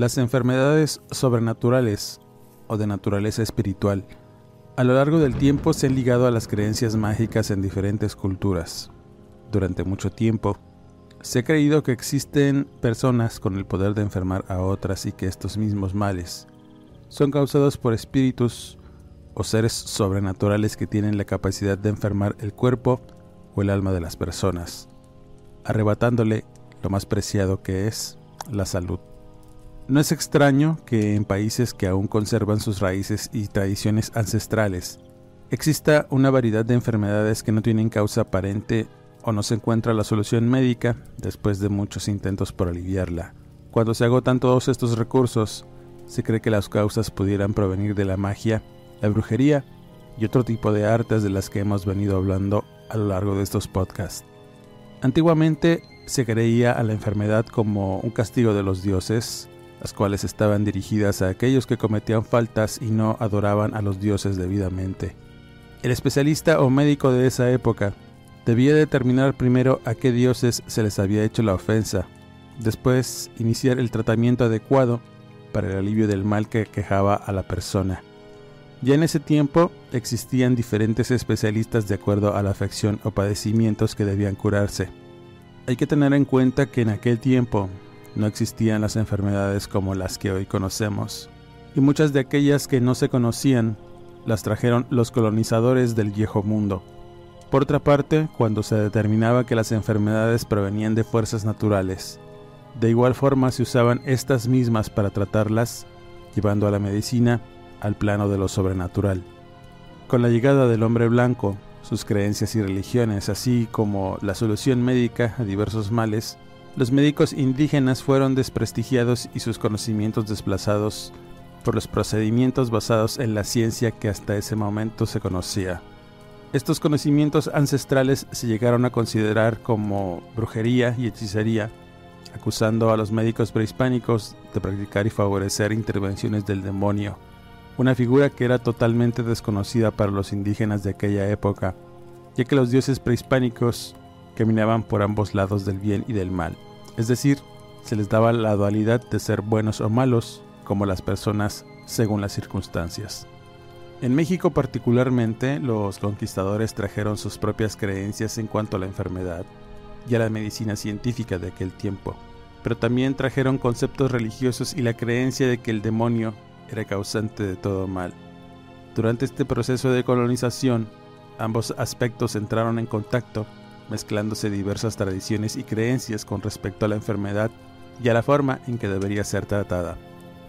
Las enfermedades sobrenaturales o de naturaleza espiritual a lo largo del tiempo se han ligado a las creencias mágicas en diferentes culturas. Durante mucho tiempo, se ha creído que existen personas con el poder de enfermar a otras y que estos mismos males son causados por espíritus o seres sobrenaturales que tienen la capacidad de enfermar el cuerpo o el alma de las personas, arrebatándole lo más preciado que es la salud. No es extraño que en países que aún conservan sus raíces y tradiciones ancestrales exista una variedad de enfermedades que no tienen causa aparente o no se encuentra la solución médica después de muchos intentos por aliviarla. Cuando se agotan todos estos recursos, se cree que las causas pudieran provenir de la magia, la brujería y otro tipo de artes de las que hemos venido hablando a lo largo de estos podcasts. Antiguamente se creía a la enfermedad como un castigo de los dioses, las cuales estaban dirigidas a aquellos que cometían faltas y no adoraban a los dioses debidamente. El especialista o médico de esa época debía determinar primero a qué dioses se les había hecho la ofensa, después iniciar el tratamiento adecuado para el alivio del mal que quejaba a la persona. Ya en ese tiempo existían diferentes especialistas de acuerdo a la afección o padecimientos que debían curarse. Hay que tener en cuenta que en aquel tiempo no existían las enfermedades como las que hoy conocemos, y muchas de aquellas que no se conocían las trajeron los colonizadores del viejo mundo. Por otra parte, cuando se determinaba que las enfermedades provenían de fuerzas naturales, de igual forma se usaban estas mismas para tratarlas, llevando a la medicina al plano de lo sobrenatural. Con la llegada del hombre blanco, sus creencias y religiones, así como la solución médica a diversos males, los médicos indígenas fueron desprestigiados y sus conocimientos desplazados por los procedimientos basados en la ciencia que hasta ese momento se conocía. Estos conocimientos ancestrales se llegaron a considerar como brujería y hechicería, acusando a los médicos prehispánicos de practicar y favorecer intervenciones del demonio, una figura que era totalmente desconocida para los indígenas de aquella época, ya que los dioses prehispánicos caminaban por ambos lados del bien y del mal, es decir, se les daba la dualidad de ser buenos o malos, como las personas según las circunstancias. En México particularmente, los conquistadores trajeron sus propias creencias en cuanto a la enfermedad y a la medicina científica de aquel tiempo, pero también trajeron conceptos religiosos y la creencia de que el demonio era causante de todo mal. Durante este proceso de colonización, ambos aspectos entraron en contacto mezclándose diversas tradiciones y creencias con respecto a la enfermedad y a la forma en que debería ser tratada,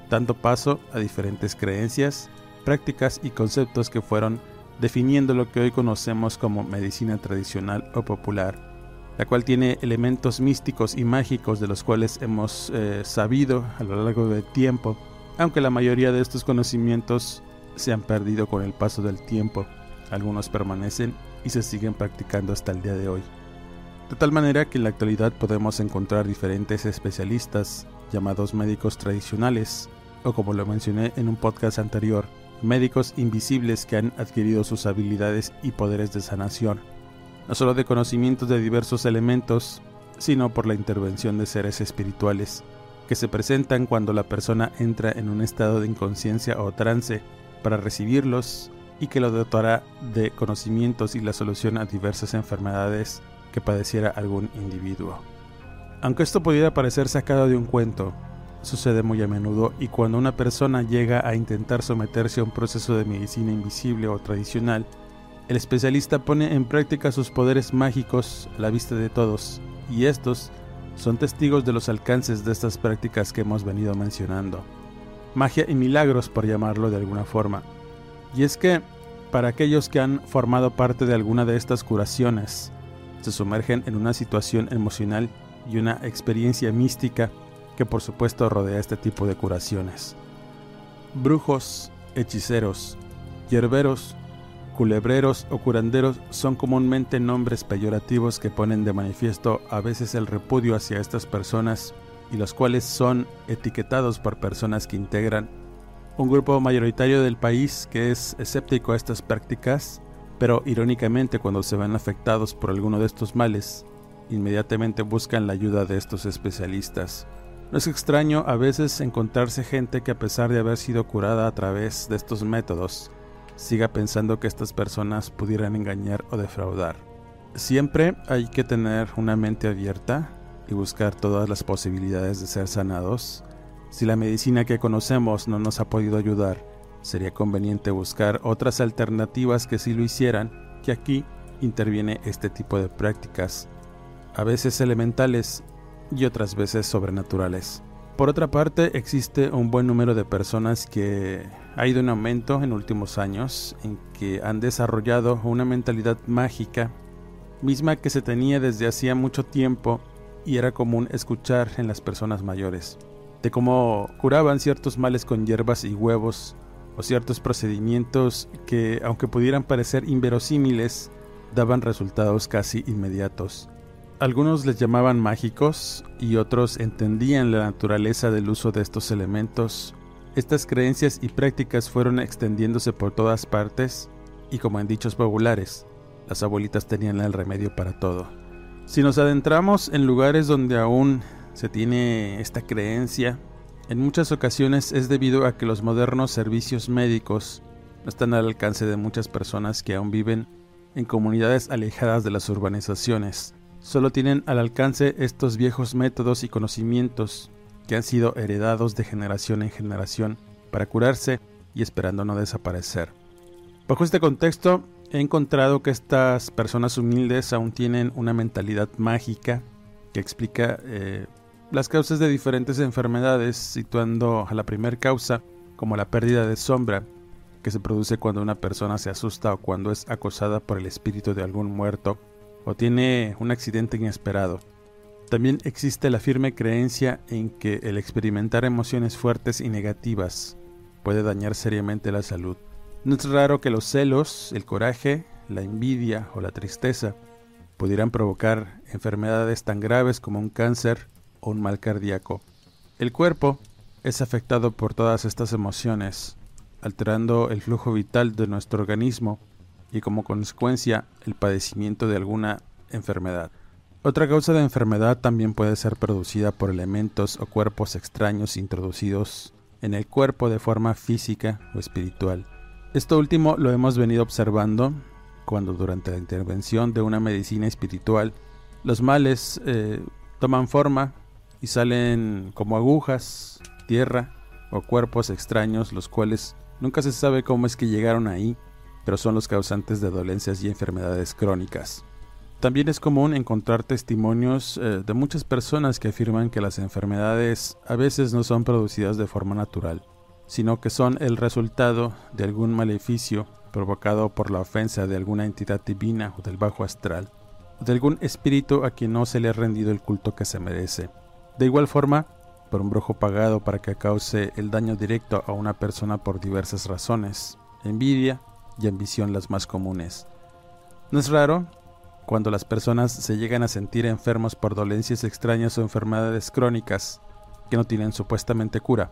dando paso a diferentes creencias, prácticas y conceptos que fueron definiendo lo que hoy conocemos como medicina tradicional o popular, la cual tiene elementos místicos y mágicos de los cuales hemos eh, sabido a lo largo del tiempo, aunque la mayoría de estos conocimientos se han perdido con el paso del tiempo, algunos permanecen y se siguen practicando hasta el día de hoy. De tal manera que en la actualidad podemos encontrar diferentes especialistas llamados médicos tradicionales, o como lo mencioné en un podcast anterior, médicos invisibles que han adquirido sus habilidades y poderes de sanación, no solo de conocimientos de diversos elementos, sino por la intervención de seres espirituales, que se presentan cuando la persona entra en un estado de inconsciencia o trance para recibirlos y que lo dotará de conocimientos y la solución a diversas enfermedades que padeciera algún individuo. Aunque esto pudiera parecer sacado de un cuento, sucede muy a menudo y cuando una persona llega a intentar someterse a un proceso de medicina invisible o tradicional, el especialista pone en práctica sus poderes mágicos a la vista de todos, y estos son testigos de los alcances de estas prácticas que hemos venido mencionando. Magia y milagros, por llamarlo de alguna forma. Y es que, para aquellos que han formado parte de alguna de estas curaciones, se sumergen en una situación emocional y una experiencia mística que por supuesto rodea este tipo de curaciones. Brujos, hechiceros, hierberos, culebreros o curanderos son comúnmente nombres peyorativos que ponen de manifiesto a veces el repudio hacia estas personas y los cuales son etiquetados por personas que integran un grupo mayoritario del país que es escéptico a estas prácticas, pero irónicamente cuando se ven afectados por alguno de estos males, inmediatamente buscan la ayuda de estos especialistas. No es extraño a veces encontrarse gente que a pesar de haber sido curada a través de estos métodos, siga pensando que estas personas pudieran engañar o defraudar. Siempre hay que tener una mente abierta y buscar todas las posibilidades de ser sanados. Si la medicina que conocemos no nos ha podido ayudar, sería conveniente buscar otras alternativas que sí lo hicieran, que aquí interviene este tipo de prácticas, a veces elementales y otras veces sobrenaturales. Por otra parte, existe un buen número de personas que ha ido en aumento en últimos años, en que han desarrollado una mentalidad mágica, misma que se tenía desde hacía mucho tiempo y era común escuchar en las personas mayores, de cómo curaban ciertos males con hierbas y huevos, o ciertos procedimientos que, aunque pudieran parecer inverosímiles, daban resultados casi inmediatos. Algunos les llamaban mágicos y otros entendían la naturaleza del uso de estos elementos. Estas creencias y prácticas fueron extendiéndose por todas partes y como en dichos populares, las abuelitas tenían el remedio para todo. Si nos adentramos en lugares donde aún se tiene esta creencia, en muchas ocasiones es debido a que los modernos servicios médicos no están al alcance de muchas personas que aún viven en comunidades alejadas de las urbanizaciones solo tienen al alcance estos viejos métodos y conocimientos que han sido heredados de generación en generación para curarse y esperando no desaparecer. Bajo este contexto, he encontrado que estas personas humildes aún tienen una mentalidad mágica que explica eh, las causas de diferentes enfermedades, situando a la primera causa como la pérdida de sombra, que se produce cuando una persona se asusta o cuando es acosada por el espíritu de algún muerto o tiene un accidente inesperado. También existe la firme creencia en que el experimentar emociones fuertes y negativas puede dañar seriamente la salud. No es raro que los celos, el coraje, la envidia o la tristeza pudieran provocar enfermedades tan graves como un cáncer o un mal cardíaco. El cuerpo es afectado por todas estas emociones, alterando el flujo vital de nuestro organismo y como consecuencia el padecimiento de alguna enfermedad. Otra causa de enfermedad también puede ser producida por elementos o cuerpos extraños introducidos en el cuerpo de forma física o espiritual. Esto último lo hemos venido observando cuando durante la intervención de una medicina espiritual los males eh, toman forma y salen como agujas, tierra o cuerpos extraños los cuales nunca se sabe cómo es que llegaron ahí pero son los causantes de dolencias y enfermedades crónicas. También es común encontrar testimonios eh, de muchas personas que afirman que las enfermedades a veces no son producidas de forma natural, sino que son el resultado de algún maleficio provocado por la ofensa de alguna entidad divina o del bajo astral, o de algún espíritu a quien no se le ha rendido el culto que se merece. De igual forma, por un brujo pagado para que cause el daño directo a una persona por diversas razones, envidia, y ambición las más comunes. No es raro cuando las personas se llegan a sentir enfermos por dolencias extrañas o enfermedades crónicas que no tienen supuestamente cura.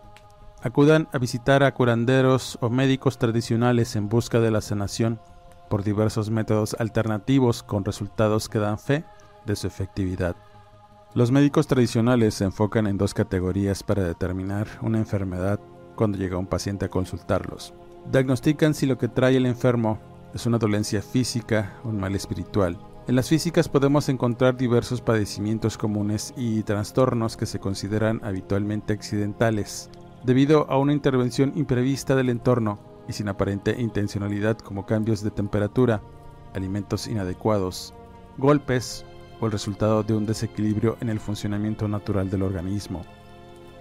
Acudan a visitar a curanderos o médicos tradicionales en busca de la sanación por diversos métodos alternativos con resultados que dan fe de su efectividad. Los médicos tradicionales se enfocan en dos categorías para determinar una enfermedad cuando llega un paciente a consultarlos. Diagnostican si lo que trae el enfermo es una dolencia física o un mal espiritual. En las físicas podemos encontrar diversos padecimientos comunes y trastornos que se consideran habitualmente accidentales, debido a una intervención imprevista del entorno y sin aparente intencionalidad como cambios de temperatura, alimentos inadecuados, golpes o el resultado de un desequilibrio en el funcionamiento natural del organismo.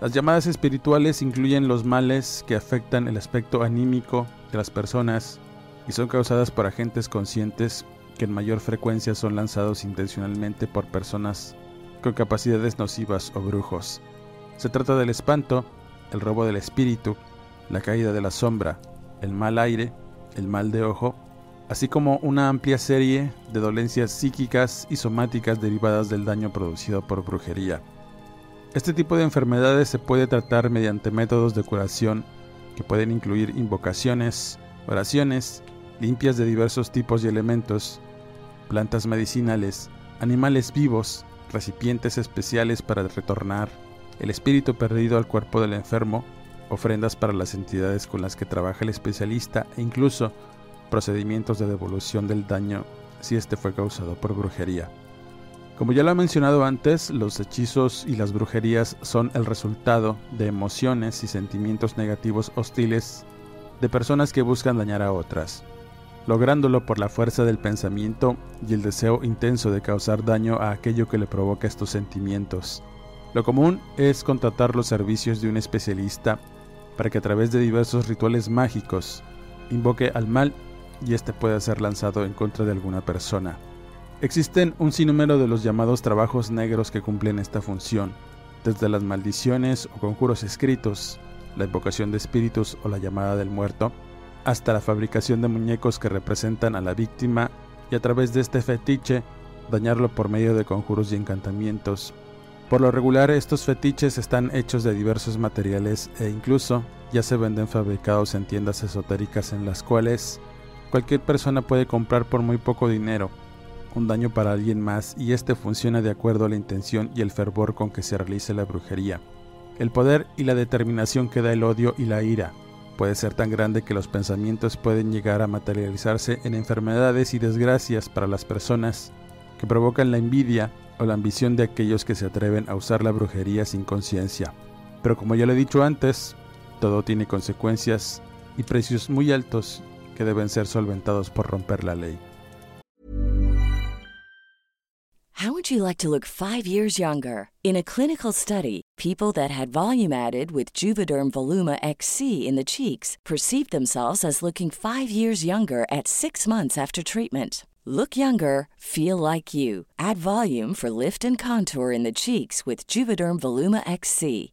Las llamadas espirituales incluyen los males que afectan el aspecto anímico de las personas y son causadas por agentes conscientes que en mayor frecuencia son lanzados intencionalmente por personas con capacidades nocivas o brujos. Se trata del espanto, el robo del espíritu, la caída de la sombra, el mal aire, el mal de ojo así como una amplia serie de dolencias psíquicas y somáticas derivadas del daño producido por brujería. Este tipo de enfermedades se puede tratar mediante métodos de curación que pueden incluir invocaciones, oraciones, limpias de diversos tipos y elementos, plantas medicinales, animales vivos, recipientes especiales para retornar el espíritu perdido al cuerpo del enfermo, ofrendas para las entidades con las que trabaja el especialista e incluso procedimientos de devolución del daño si este fue causado por brujería. Como ya lo he mencionado antes, los hechizos y las brujerías son el resultado de emociones y sentimientos negativos hostiles de personas que buscan dañar a otras, lográndolo por la fuerza del pensamiento y el deseo intenso de causar daño a aquello que le provoca estos sentimientos. Lo común es contratar los servicios de un especialista para que a través de diversos rituales mágicos invoque al mal y este puede ser lanzado en contra de alguna persona. Existen un sinnúmero de los llamados trabajos negros que cumplen esta función, desde las maldiciones o conjuros escritos, la invocación de espíritus o la llamada del muerto, hasta la fabricación de muñecos que representan a la víctima y a través de este fetiche dañarlo por medio de conjuros y encantamientos. Por lo regular estos fetiches están hechos de diversos materiales e incluso ya se venden fabricados en tiendas esotéricas en las cuales Cualquier persona puede comprar por muy poco dinero un daño para alguien más y este funciona de acuerdo a la intención y el fervor con que se realice la brujería. El poder y la determinación que da el odio y la ira puede ser tan grande que los pensamientos pueden llegar a materializarse en enfermedades y desgracias para las personas que provocan la envidia o la ambición de aquellos que se atreven a usar la brujería sin conciencia. Pero como ya lo he dicho antes, todo tiene consecuencias y precios muy altos que deben ser solventados por romper la ley. How would you like to look 5 years younger? In a clinical study, people that had volume added with Juvederm Voluma XC in the cheeks perceived themselves as looking 5 years younger at 6 months after treatment. Look younger, feel like you. Add volume for lift and contour in the cheeks with Juvederm Voluma XC.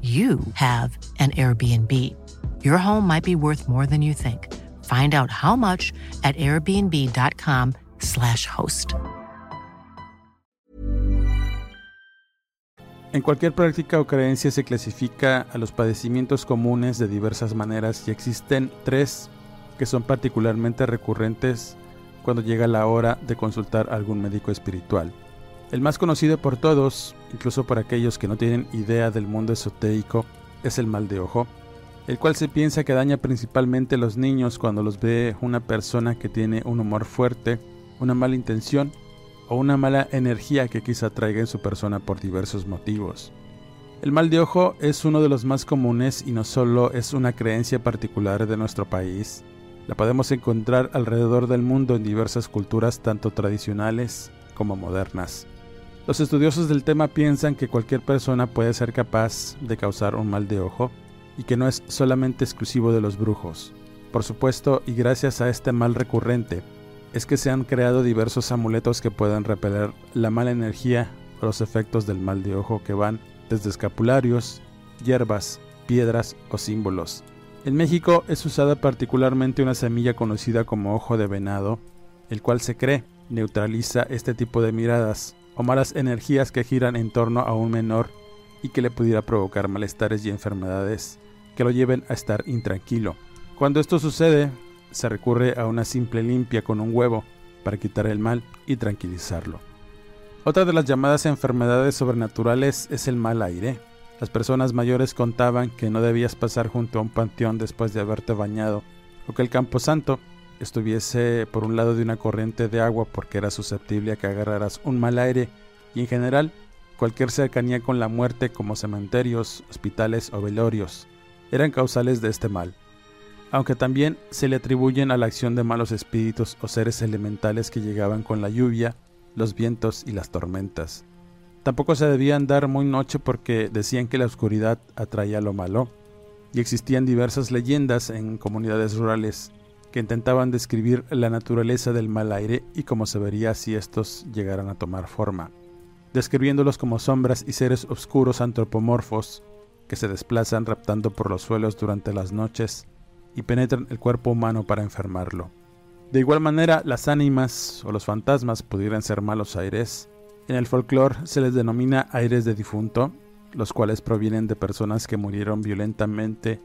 you have an Airbnb. Your home might be worth more than you think. Find out how much at airbnb.com/slash host. En cualquier práctica o creencia se clasifica a los padecimientos comunes de diversas maneras y existen tres que son particularmente recurrentes cuando llega la hora de consultar algún médico espiritual. El más conocido por todos, incluso por aquellos que no tienen idea del mundo esotérico, es el mal de ojo, el cual se piensa que daña principalmente a los niños cuando los ve una persona que tiene un humor fuerte, una mala intención o una mala energía que quizá traiga en su persona por diversos motivos. El mal de ojo es uno de los más comunes y no solo es una creencia particular de nuestro país, la podemos encontrar alrededor del mundo en diversas culturas tanto tradicionales como modernas. Los estudiosos del tema piensan que cualquier persona puede ser capaz de causar un mal de ojo y que no es solamente exclusivo de los brujos. Por supuesto, y gracias a este mal recurrente, es que se han creado diversos amuletos que pueden repeler la mala energía o los efectos del mal de ojo que van desde escapularios, hierbas, piedras o símbolos. En México es usada particularmente una semilla conocida como ojo de venado, el cual se cree neutraliza este tipo de miradas o malas energías que giran en torno a un menor y que le pudiera provocar malestares y enfermedades que lo lleven a estar intranquilo. Cuando esto sucede, se recurre a una simple limpia con un huevo para quitar el mal y tranquilizarlo. Otra de las llamadas enfermedades sobrenaturales es el mal aire. Las personas mayores contaban que no debías pasar junto a un panteón después de haberte bañado, o que el camposanto estuviese por un lado de una corriente de agua porque era susceptible a que agarraras un mal aire, y en general cualquier cercanía con la muerte como cementerios, hospitales o velorios eran causales de este mal, aunque también se le atribuyen a la acción de malos espíritus o seres elementales que llegaban con la lluvia, los vientos y las tormentas. Tampoco se debía andar muy noche porque decían que la oscuridad atraía lo malo, y existían diversas leyendas en comunidades rurales que intentaban describir la naturaleza del mal aire y cómo se vería si estos llegaran a tomar forma, describiéndolos como sombras y seres oscuros antropomorfos que se desplazan raptando por los suelos durante las noches y penetran el cuerpo humano para enfermarlo. De igual manera, las ánimas o los fantasmas pudieran ser malos aires. En el folclore se les denomina aires de difunto, los cuales provienen de personas que murieron violentamente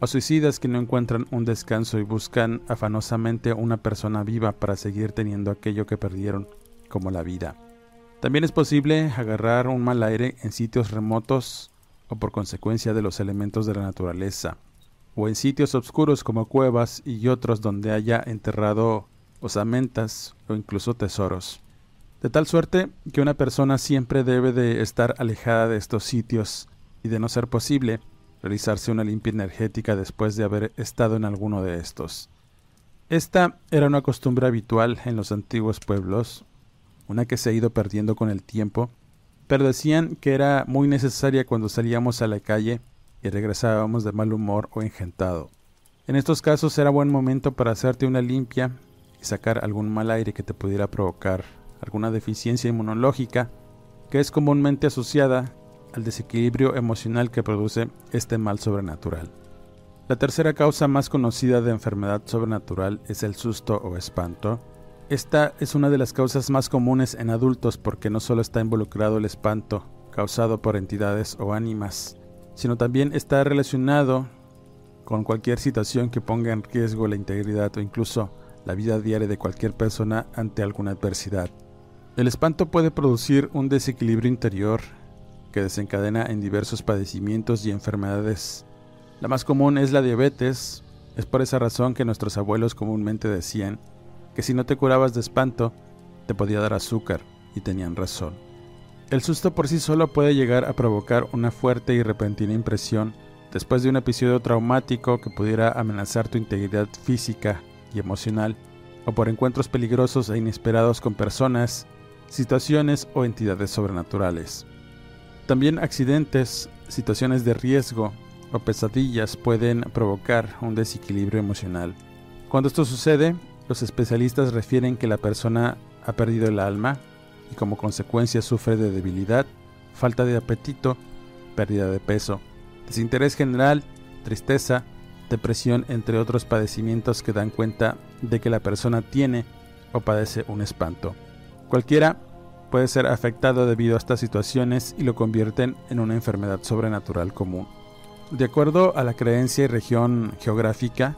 o suicidas que no encuentran un descanso y buscan afanosamente una persona viva para seguir teniendo aquello que perdieron, como la vida. También es posible agarrar un mal aire en sitios remotos o por consecuencia de los elementos de la naturaleza o en sitios oscuros como cuevas y otros donde haya enterrado osamentas o incluso tesoros. De tal suerte que una persona siempre debe de estar alejada de estos sitios y de no ser posible realizarse una limpia energética después de haber estado en alguno de estos. Esta era una costumbre habitual en los antiguos pueblos, una que se ha ido perdiendo con el tiempo, pero decían que era muy necesaria cuando salíamos a la calle y regresábamos de mal humor o engentado. En estos casos era buen momento para hacerte una limpia y sacar algún mal aire que te pudiera provocar alguna deficiencia inmunológica que es comúnmente asociada al desequilibrio emocional que produce este mal sobrenatural. La tercera causa más conocida de enfermedad sobrenatural es el susto o espanto. Esta es una de las causas más comunes en adultos porque no solo está involucrado el espanto causado por entidades o ánimas, sino también está relacionado con cualquier situación que ponga en riesgo la integridad o incluso la vida diaria de cualquier persona ante alguna adversidad. El espanto puede producir un desequilibrio interior que desencadena en diversos padecimientos y enfermedades. La más común es la diabetes. Es por esa razón que nuestros abuelos comúnmente decían que si no te curabas de espanto, te podía dar azúcar, y tenían razón. El susto por sí solo puede llegar a provocar una fuerte y repentina impresión después de un episodio traumático que pudiera amenazar tu integridad física y emocional, o por encuentros peligrosos e inesperados con personas, situaciones o entidades sobrenaturales. También accidentes, situaciones de riesgo o pesadillas pueden provocar un desequilibrio emocional. Cuando esto sucede, los especialistas refieren que la persona ha perdido el alma y como consecuencia sufre de debilidad, falta de apetito, pérdida de peso, desinterés general, tristeza, depresión, entre otros padecimientos que dan cuenta de que la persona tiene o padece un espanto. Cualquiera puede ser afectado debido a estas situaciones y lo convierten en una enfermedad sobrenatural común. De acuerdo a la creencia y región geográfica,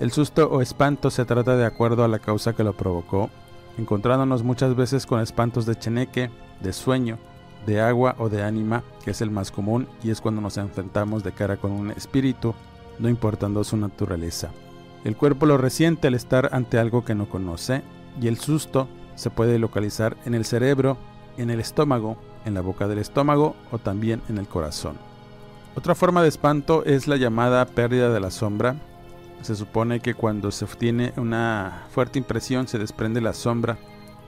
el susto o espanto se trata de acuerdo a la causa que lo provocó encontrándonos muchas veces con espantos de cheneque, de sueño, de agua o de ánima, que es el más común y es cuando nos enfrentamos de cara con un espíritu, no importando su naturaleza. El cuerpo lo resiente al estar ante algo que no conoce y el susto se puede localizar en el cerebro, en el estómago, en la boca del estómago o también en el corazón. Otra forma de espanto es la llamada pérdida de la sombra. Se supone que cuando se obtiene una fuerte impresión se desprende la sombra.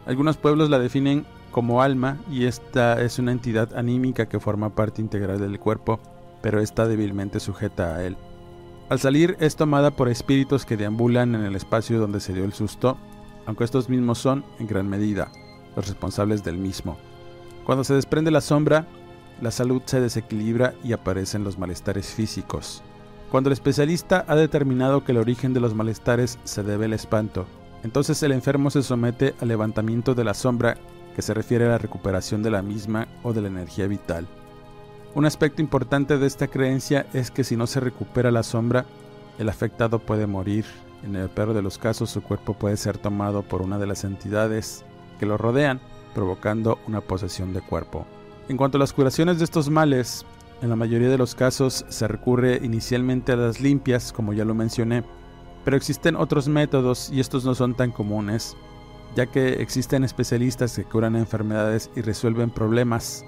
Algunos pueblos la definen como alma y esta es una entidad anímica que forma parte integral del cuerpo, pero está débilmente sujeta a él. Al salir es tomada por espíritus que deambulan en el espacio donde se dio el susto, aunque estos mismos son, en gran medida, los responsables del mismo. Cuando se desprende la sombra, la salud se desequilibra y aparecen los malestares físicos. Cuando el especialista ha determinado que el origen de los malestares se debe al espanto, entonces el enfermo se somete al levantamiento de la sombra que se refiere a la recuperación de la misma o de la energía vital. Un aspecto importante de esta creencia es que si no se recupera la sombra, el afectado puede morir. En el peor de los casos, su cuerpo puede ser tomado por una de las entidades que lo rodean, provocando una posesión de cuerpo. En cuanto a las curaciones de estos males, en la mayoría de los casos se recurre inicialmente a las limpias, como ya lo mencioné, pero existen otros métodos y estos no son tan comunes, ya que existen especialistas que curan enfermedades y resuelven problemas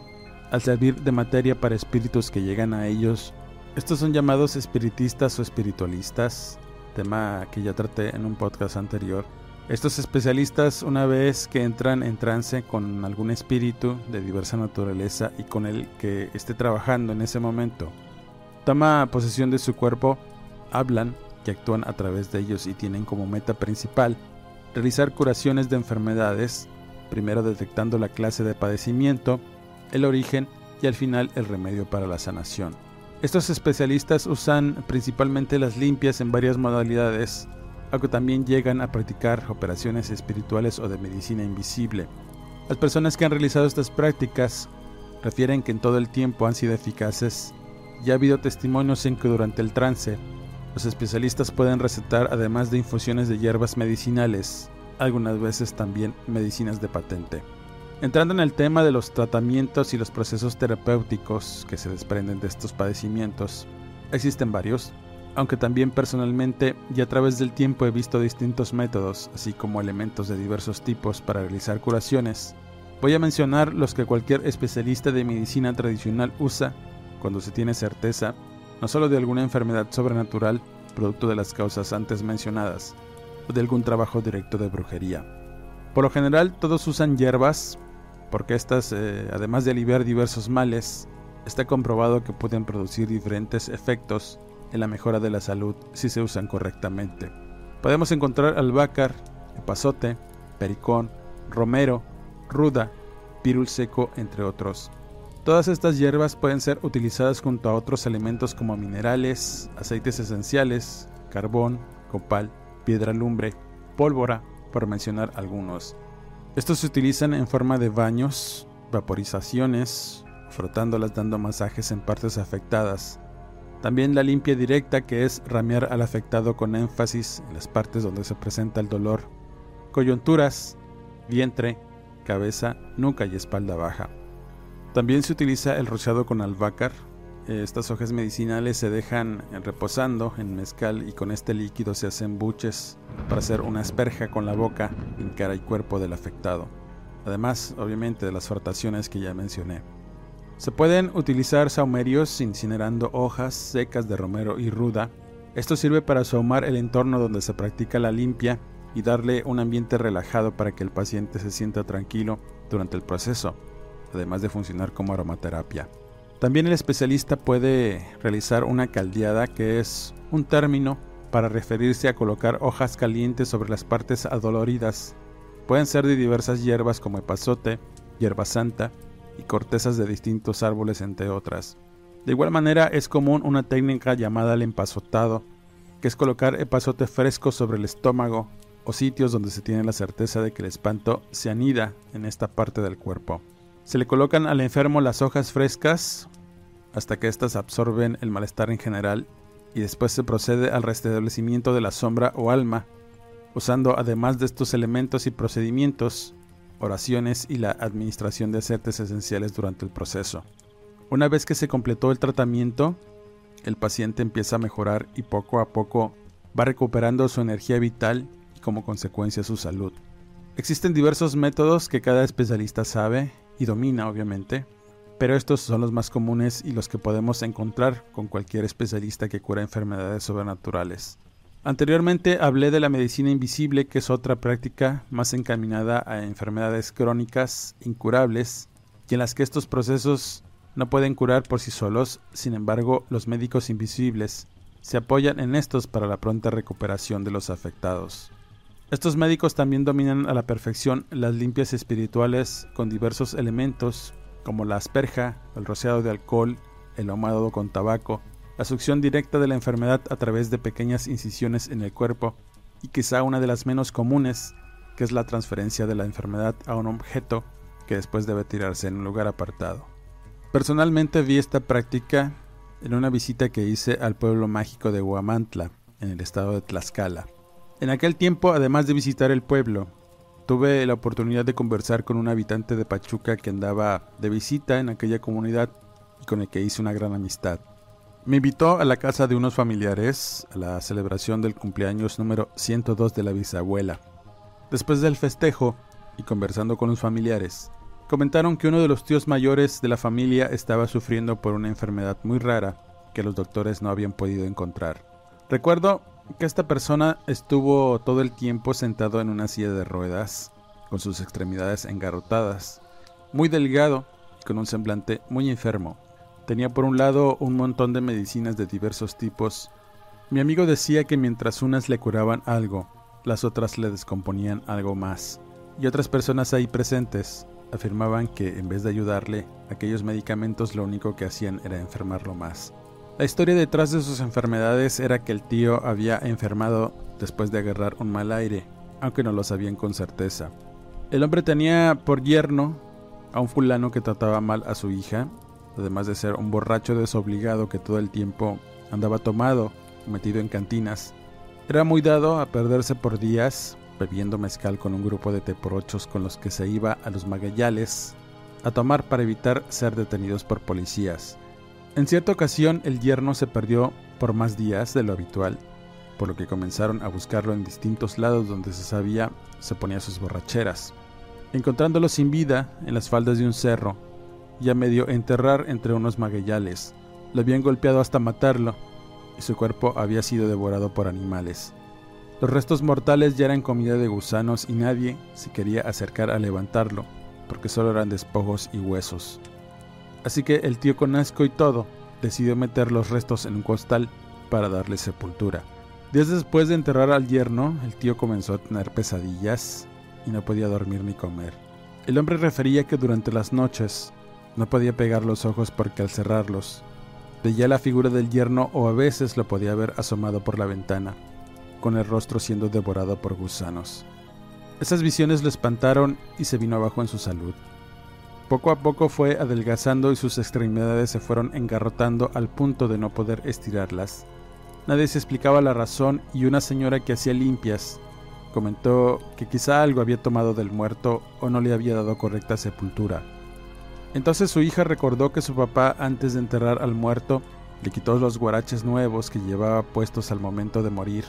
al servir de materia para espíritus que llegan a ellos. Estos son llamados espiritistas o espiritualistas, tema que ya traté en un podcast anterior. Estos especialistas, una vez que entran en trance con algún espíritu de diversa naturaleza y con el que esté trabajando en ese momento, toma posesión de su cuerpo, hablan y actúan a través de ellos y tienen como meta principal realizar curaciones de enfermedades, primero detectando la clase de padecimiento, el origen y al final el remedio para la sanación. Estos especialistas usan principalmente las limpias en varias modalidades, aunque también llegan a practicar operaciones espirituales o de medicina invisible. Las personas que han realizado estas prácticas refieren que en todo el tiempo han sido eficaces y ha habido testimonios en que durante el trance los especialistas pueden recetar además de infusiones de hierbas medicinales, algunas veces también medicinas de patente. Entrando en el tema de los tratamientos y los procesos terapéuticos que se desprenden de estos padecimientos, existen varios, aunque también personalmente y a través del tiempo he visto distintos métodos, así como elementos de diversos tipos para realizar curaciones. Voy a mencionar los que cualquier especialista de medicina tradicional usa cuando se tiene certeza no solo de alguna enfermedad sobrenatural, producto de las causas antes mencionadas, o de algún trabajo directo de brujería. Por lo general todos usan hierbas, porque estas, eh, además de aliviar diversos males, está comprobado que pueden producir diferentes efectos en la mejora de la salud si se usan correctamente. Podemos encontrar albácar, epazote, pericón, romero, ruda, pirul seco, entre otros. Todas estas hierbas pueden ser utilizadas junto a otros elementos como minerales, aceites esenciales, carbón, copal, piedra lumbre, pólvora, por mencionar algunos. Estos se utilizan en forma de baños, vaporizaciones, frotándolas dando masajes en partes afectadas. También la limpia directa que es ramear al afectado con énfasis en las partes donde se presenta el dolor. Coyunturas, vientre, cabeza, nuca y espalda baja. También se utiliza el rociado con albácar. Estas hojas medicinales se dejan reposando en mezcal y con este líquido se hacen buches para hacer una asperja con la boca en cara y cuerpo del afectado. Además, obviamente, de las frotaciones que ya mencioné. Se pueden utilizar saumerios incinerando hojas secas de romero y ruda. Esto sirve para sahumar el entorno donde se practica la limpia y darle un ambiente relajado para que el paciente se sienta tranquilo durante el proceso además de funcionar como aromaterapia. También el especialista puede realizar una caldeada, que es un término para referirse a colocar hojas calientes sobre las partes adoloridas. Pueden ser de diversas hierbas como epazote, hierba santa y cortezas de distintos árboles entre otras. De igual manera es común una técnica llamada el empazotado, que es colocar epazote fresco sobre el estómago o sitios donde se tiene la certeza de que el espanto se anida en esta parte del cuerpo. Se le colocan al enfermo las hojas frescas hasta que éstas absorben el malestar en general y después se procede al restablecimiento de la sombra o alma, usando además de estos elementos y procedimientos, oraciones y la administración de aceites esenciales durante el proceso. Una vez que se completó el tratamiento, el paciente empieza a mejorar y poco a poco va recuperando su energía vital y como consecuencia su salud. Existen diversos métodos que cada especialista sabe y domina obviamente. pero estos son los más comunes y los que podemos encontrar con cualquier especialista que cura enfermedades sobrenaturales. Anteriormente hablé de la medicina invisible, que es otra práctica más encaminada a enfermedades crónicas incurables y en las que estos procesos no pueden curar por sí solos, sin embargo los médicos invisibles se apoyan en estos para la pronta recuperación de los afectados. Estos médicos también dominan a la perfección las limpias espirituales con diversos elementos como la asperja, el rociado de alcohol, el ahumado con tabaco, la succión directa de la enfermedad a través de pequeñas incisiones en el cuerpo y quizá una de las menos comunes, que es la transferencia de la enfermedad a un objeto que después debe tirarse en un lugar apartado. Personalmente vi esta práctica en una visita que hice al pueblo mágico de Huamantla, en el estado de Tlaxcala. En aquel tiempo, además de visitar el pueblo, tuve la oportunidad de conversar con un habitante de Pachuca que andaba de visita en aquella comunidad y con el que hice una gran amistad. Me invitó a la casa de unos familiares a la celebración del cumpleaños número 102 de la bisabuela. Después del festejo y conversando con los familiares, Comentaron que uno de los tíos mayores de la familia estaba sufriendo por una enfermedad muy rara que los doctores no habían podido encontrar. Recuerdo que esta persona estuvo todo el tiempo sentado en una silla de ruedas, con sus extremidades engarrotadas, muy delgado con un semblante muy enfermo. Tenía por un lado un montón de medicinas de diversos tipos. Mi amigo decía que mientras unas le curaban algo, las otras le descomponían algo más. Y otras personas ahí presentes afirmaban que en vez de ayudarle, aquellos medicamentos lo único que hacían era enfermarlo más. La historia detrás de sus enfermedades era que el tío había enfermado después de agarrar un mal aire, aunque no lo sabían con certeza. El hombre tenía por yerno a un fulano que trataba mal a su hija, además de ser un borracho desobligado que todo el tiempo andaba tomado, metido en cantinas. Era muy dado a perderse por días, bebiendo mezcal con un grupo de teporochos con los que se iba a los magallales a tomar para evitar ser detenidos por policías. En cierta ocasión el yerno se perdió por más días de lo habitual, por lo que comenzaron a buscarlo en distintos lados donde se sabía se ponía sus borracheras. Encontrándolo sin vida en las faldas de un cerro, ya medio enterrar entre unos magallales, lo habían golpeado hasta matarlo y su cuerpo había sido devorado por animales. Los restos mortales ya eran comida de gusanos y nadie se quería acercar a levantarlo, porque solo eran despojos y huesos. Así que el tío con asco y todo decidió meter los restos en un costal para darle sepultura. Días después de enterrar al yerno, el tío comenzó a tener pesadillas y no podía dormir ni comer. El hombre refería que durante las noches no podía pegar los ojos porque al cerrarlos veía la figura del yerno o a veces lo podía ver asomado por la ventana con el rostro siendo devorado por gusanos. Esas visiones lo espantaron y se vino abajo en su salud. Poco a poco fue adelgazando y sus extremidades se fueron engarrotando al punto de no poder estirarlas. Nadie se explicaba la razón y una señora que hacía limpias comentó que quizá algo había tomado del muerto o no le había dado correcta sepultura. Entonces su hija recordó que su papá antes de enterrar al muerto le quitó los guaraches nuevos que llevaba puestos al momento de morir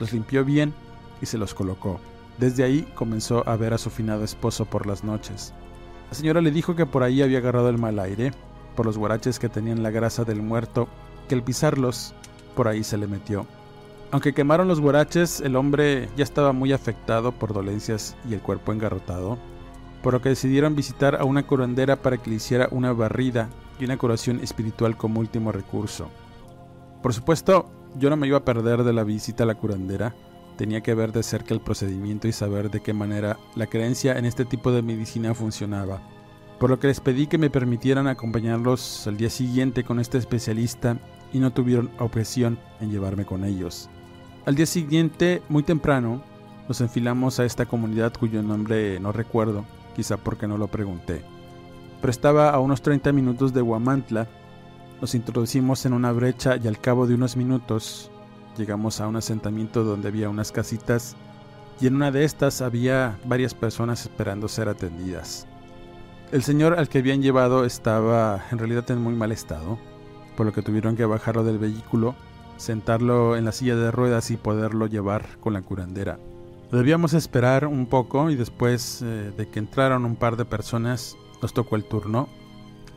los limpió bien y se los colocó. Desde ahí comenzó a ver a su finado esposo por las noches. La señora le dijo que por ahí había agarrado el mal aire, por los guaraches que tenían la grasa del muerto, que al pisarlos, por ahí se le metió. Aunque quemaron los guaraches, el hombre ya estaba muy afectado por dolencias y el cuerpo engarrotado, por lo que decidieron visitar a una curandera para que le hiciera una barrida y una curación espiritual como último recurso. Por supuesto, yo no me iba a perder de la visita a la curandera, tenía que ver de cerca el procedimiento y saber de qué manera la creencia en este tipo de medicina funcionaba. Por lo que les pedí que me permitieran acompañarlos al día siguiente con este especialista y no tuvieron objeción en llevarme con ellos. Al día siguiente, muy temprano, nos enfilamos a esta comunidad cuyo nombre no recuerdo, quizá porque no lo pregunté. Pero estaba a unos 30 minutos de Huamantla nos introducimos en una brecha y al cabo de unos minutos llegamos a un asentamiento donde había unas casitas y en una de estas había varias personas esperando ser atendidas. El señor al que habían llevado estaba en realidad en muy mal estado, por lo que tuvieron que bajarlo del vehículo, sentarlo en la silla de ruedas y poderlo llevar con la curandera. Debíamos esperar un poco y después eh, de que entraron un par de personas nos tocó el turno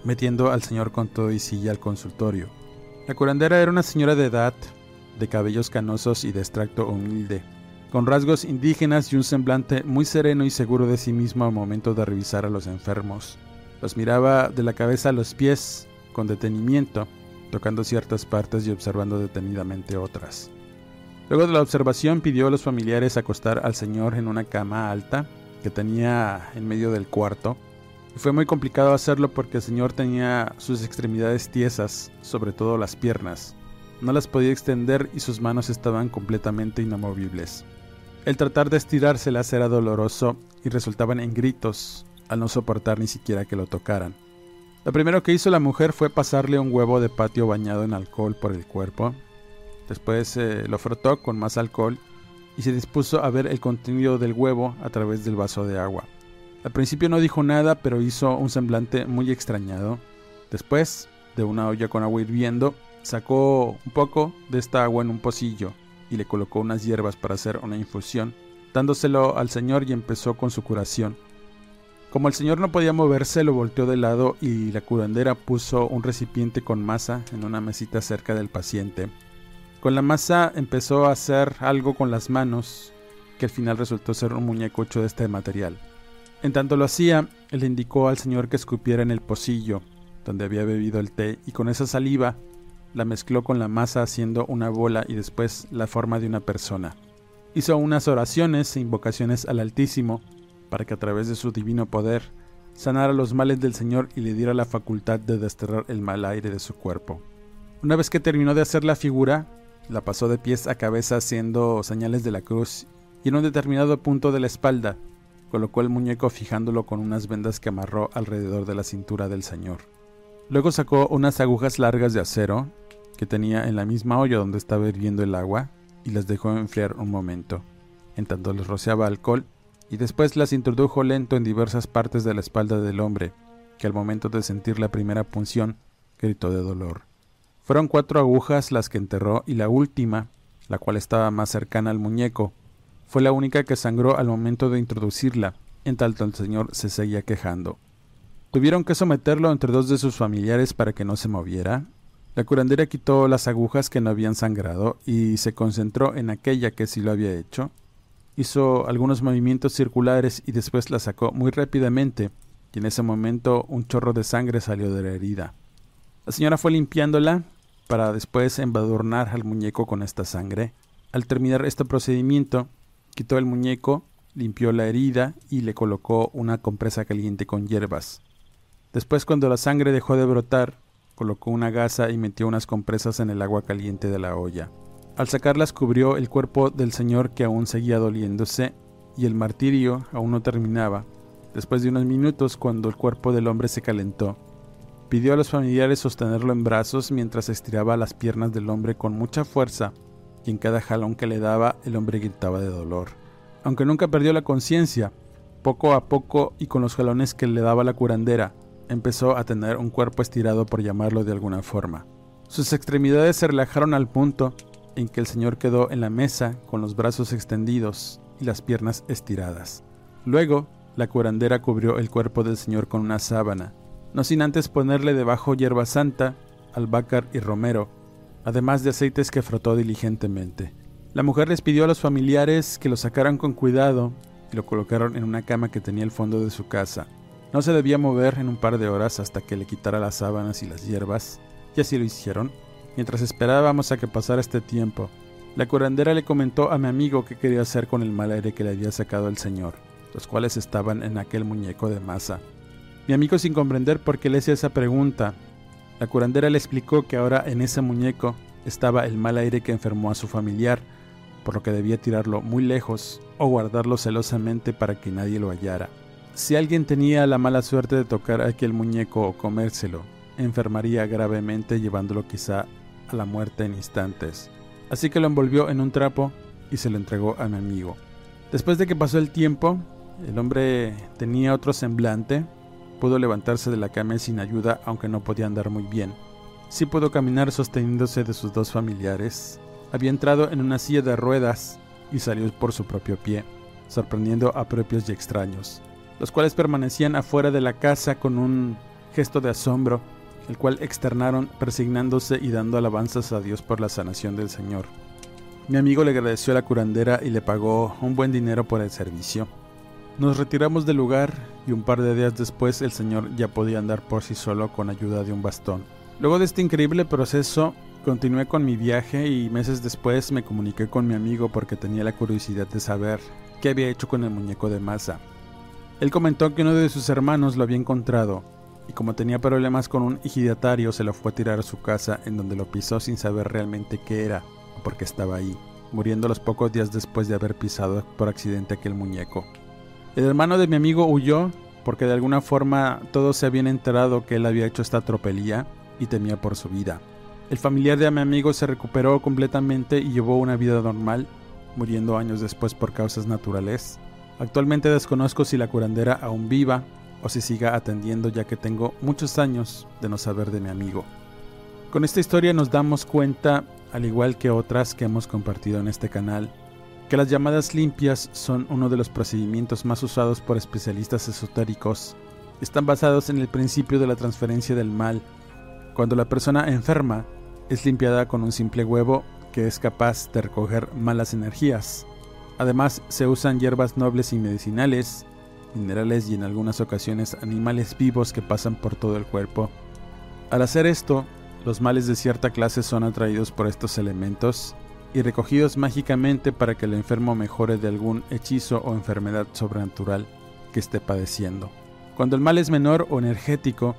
metiendo al señor con todo y silla al consultorio. La curandera era una señora de edad, de cabellos canosos y de extracto humilde, con rasgos indígenas y un semblante muy sereno y seguro de sí mismo al momento de revisar a los enfermos. Los miraba de la cabeza a los pies, con detenimiento, tocando ciertas partes y observando detenidamente otras. Luego de la observación pidió a los familiares acostar al señor en una cama alta que tenía en medio del cuarto, fue muy complicado hacerlo porque el señor tenía sus extremidades tiesas, sobre todo las piernas. No las podía extender y sus manos estaban completamente inamovibles. El tratar de estirárselas era doloroso y resultaban en gritos, al no soportar ni siquiera que lo tocaran. Lo primero que hizo la mujer fue pasarle un huevo de patio bañado en alcohol por el cuerpo. Después eh, lo frotó con más alcohol y se dispuso a ver el contenido del huevo a través del vaso de agua. Al principio no dijo nada, pero hizo un semblante muy extrañado. Después, de una olla con agua hirviendo, sacó un poco de esta agua en un pocillo y le colocó unas hierbas para hacer una infusión, dándoselo al señor y empezó con su curación. Como el señor no podía moverse, lo volteó de lado y la curandera puso un recipiente con masa en una mesita cerca del paciente. Con la masa empezó a hacer algo con las manos, que al final resultó ser un muñeco hecho de este material. En tanto lo hacía, le indicó al señor que escupiera en el pocillo, donde había bebido el té, y con esa saliva la mezcló con la masa haciendo una bola y después la forma de una persona. Hizo unas oraciones e invocaciones al Altísimo para que a través de su divino poder sanara los males del Señor y le diera la facultad de desterrar el mal aire de su cuerpo. Una vez que terminó de hacer la figura, la pasó de pies a cabeza haciendo señales de la cruz y en un determinado punto de la espalda colocó el muñeco fijándolo con unas vendas que amarró alrededor de la cintura del señor. Luego sacó unas agujas largas de acero que tenía en la misma olla donde estaba hirviendo el agua y las dejó enfriar un momento, en tanto les rociaba alcohol y después las introdujo lento en diversas partes de la espalda del hombre, que al momento de sentir la primera punción gritó de dolor. Fueron cuatro agujas las que enterró y la última, la cual estaba más cercana al muñeco, fue la única que sangró al momento de introducirla, en tanto el señor se seguía quejando. Tuvieron que someterlo entre dos de sus familiares para que no se moviera. La curandera quitó las agujas que no habían sangrado y se concentró en aquella que sí lo había hecho. Hizo algunos movimientos circulares y después la sacó muy rápidamente, y en ese momento un chorro de sangre salió de la herida. La señora fue limpiándola para después embadurnar al muñeco con esta sangre. Al terminar este procedimiento, Quitó el muñeco, limpió la herida y le colocó una compresa caliente con hierbas. Después, cuando la sangre dejó de brotar, colocó una gasa y metió unas compresas en el agua caliente de la olla. Al sacarlas cubrió el cuerpo del señor que aún seguía doliéndose y el martirio aún no terminaba. Después de unos minutos, cuando el cuerpo del hombre se calentó, pidió a los familiares sostenerlo en brazos mientras estiraba las piernas del hombre con mucha fuerza y en cada jalón que le daba el hombre gritaba de dolor. Aunque nunca perdió la conciencia, poco a poco y con los jalones que le daba la curandera, empezó a tener un cuerpo estirado por llamarlo de alguna forma. Sus extremidades se relajaron al punto en que el señor quedó en la mesa con los brazos extendidos y las piernas estiradas. Luego, la curandera cubrió el cuerpo del señor con una sábana, no sin antes ponerle debajo hierba santa, albácar y romero, además de aceites que frotó diligentemente. La mujer les pidió a los familiares que lo sacaran con cuidado y lo colocaron en una cama que tenía el fondo de su casa. No se debía mover en un par de horas hasta que le quitara las sábanas y las hierbas, y así lo hicieron. Mientras esperábamos a que pasara este tiempo, la curandera le comentó a mi amigo qué quería hacer con el mal aire que le había sacado el señor, los cuales estaban en aquel muñeco de masa. Mi amigo sin comprender por qué le hacía esa pregunta, la curandera le explicó que ahora en ese muñeco estaba el mal aire que enfermó a su familiar, por lo que debía tirarlo muy lejos o guardarlo celosamente para que nadie lo hallara. Si alguien tenía la mala suerte de tocar aquel muñeco o comérselo, enfermaría gravemente llevándolo quizá a la muerte en instantes. Así que lo envolvió en un trapo y se lo entregó a mi amigo. Después de que pasó el tiempo, el hombre tenía otro semblante, Pudo levantarse de la cama sin ayuda, aunque no podía andar muy bien. Sí pudo caminar sosteniéndose de sus dos familiares. Había entrado en una silla de ruedas y salió por su propio pie, sorprendiendo a propios y extraños, los cuales permanecían afuera de la casa con un gesto de asombro, el cual externaron persignándose y dando alabanzas a Dios por la sanación del Señor. Mi amigo le agradeció a la curandera y le pagó un buen dinero por el servicio. Nos retiramos del lugar y un par de días después el señor ya podía andar por sí solo con ayuda de un bastón. Luego de este increíble proceso, continué con mi viaje y meses después me comuniqué con mi amigo porque tenía la curiosidad de saber qué había hecho con el muñeco de masa. Él comentó que uno de sus hermanos lo había encontrado y como tenía problemas con un ejidatario se lo fue a tirar a su casa en donde lo pisó sin saber realmente qué era o por qué estaba ahí, muriendo los pocos días después de haber pisado por accidente aquel muñeco. El hermano de mi amigo huyó porque de alguna forma todos se habían enterado que él había hecho esta tropelía y temía por su vida. El familiar de mi amigo se recuperó completamente y llevó una vida normal, muriendo años después por causas naturales. Actualmente desconozco si la curandera aún viva o si siga atendiendo ya que tengo muchos años de no saber de mi amigo. Con esta historia nos damos cuenta, al igual que otras que hemos compartido en este canal, que las llamadas limpias son uno de los procedimientos más usados por especialistas esotéricos. Están basados en el principio de la transferencia del mal. Cuando la persona enferma es limpiada con un simple huevo que es capaz de recoger malas energías. Además, se usan hierbas nobles y medicinales, minerales y en algunas ocasiones animales vivos que pasan por todo el cuerpo. Al hacer esto, los males de cierta clase son atraídos por estos elementos y recogidos mágicamente para que el enfermo mejore de algún hechizo o enfermedad sobrenatural que esté padeciendo. Cuando el mal es menor o energético,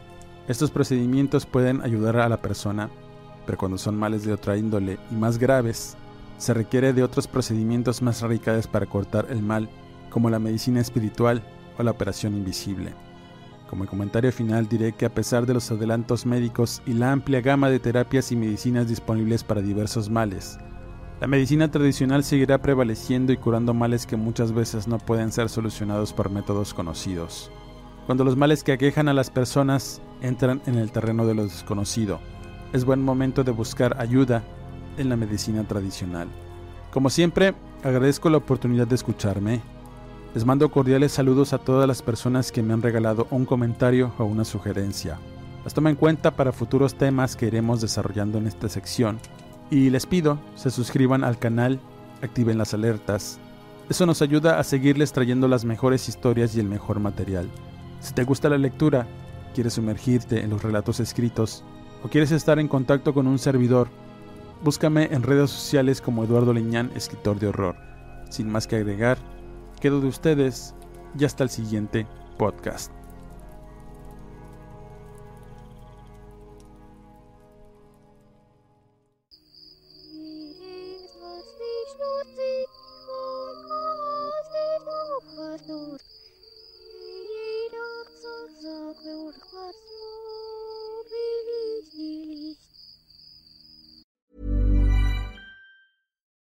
estos procedimientos pueden ayudar a la persona, pero cuando son males de otra índole y más graves, se requiere de otros procedimientos más radicales para cortar el mal, como la medicina espiritual o la operación invisible. Como comentario final diré que a pesar de los adelantos médicos y la amplia gama de terapias y medicinas disponibles para diversos males, la medicina tradicional seguirá prevaleciendo y curando males que muchas veces no pueden ser solucionados por métodos conocidos. Cuando los males que aquejan a las personas entran en el terreno de lo desconocido, es buen momento de buscar ayuda en la medicina tradicional. Como siempre, agradezco la oportunidad de escucharme. Les mando cordiales saludos a todas las personas que me han regalado un comentario o una sugerencia. Las tomo en cuenta para futuros temas que iremos desarrollando en esta sección y les pido se suscriban al canal, activen las alertas. Eso nos ayuda a seguirles trayendo las mejores historias y el mejor material. Si te gusta la lectura, quieres sumergirte en los relatos escritos o quieres estar en contacto con un servidor, búscame en redes sociales como Eduardo Leñán, escritor de horror. Sin más que agregar, quedo de ustedes y hasta el siguiente podcast.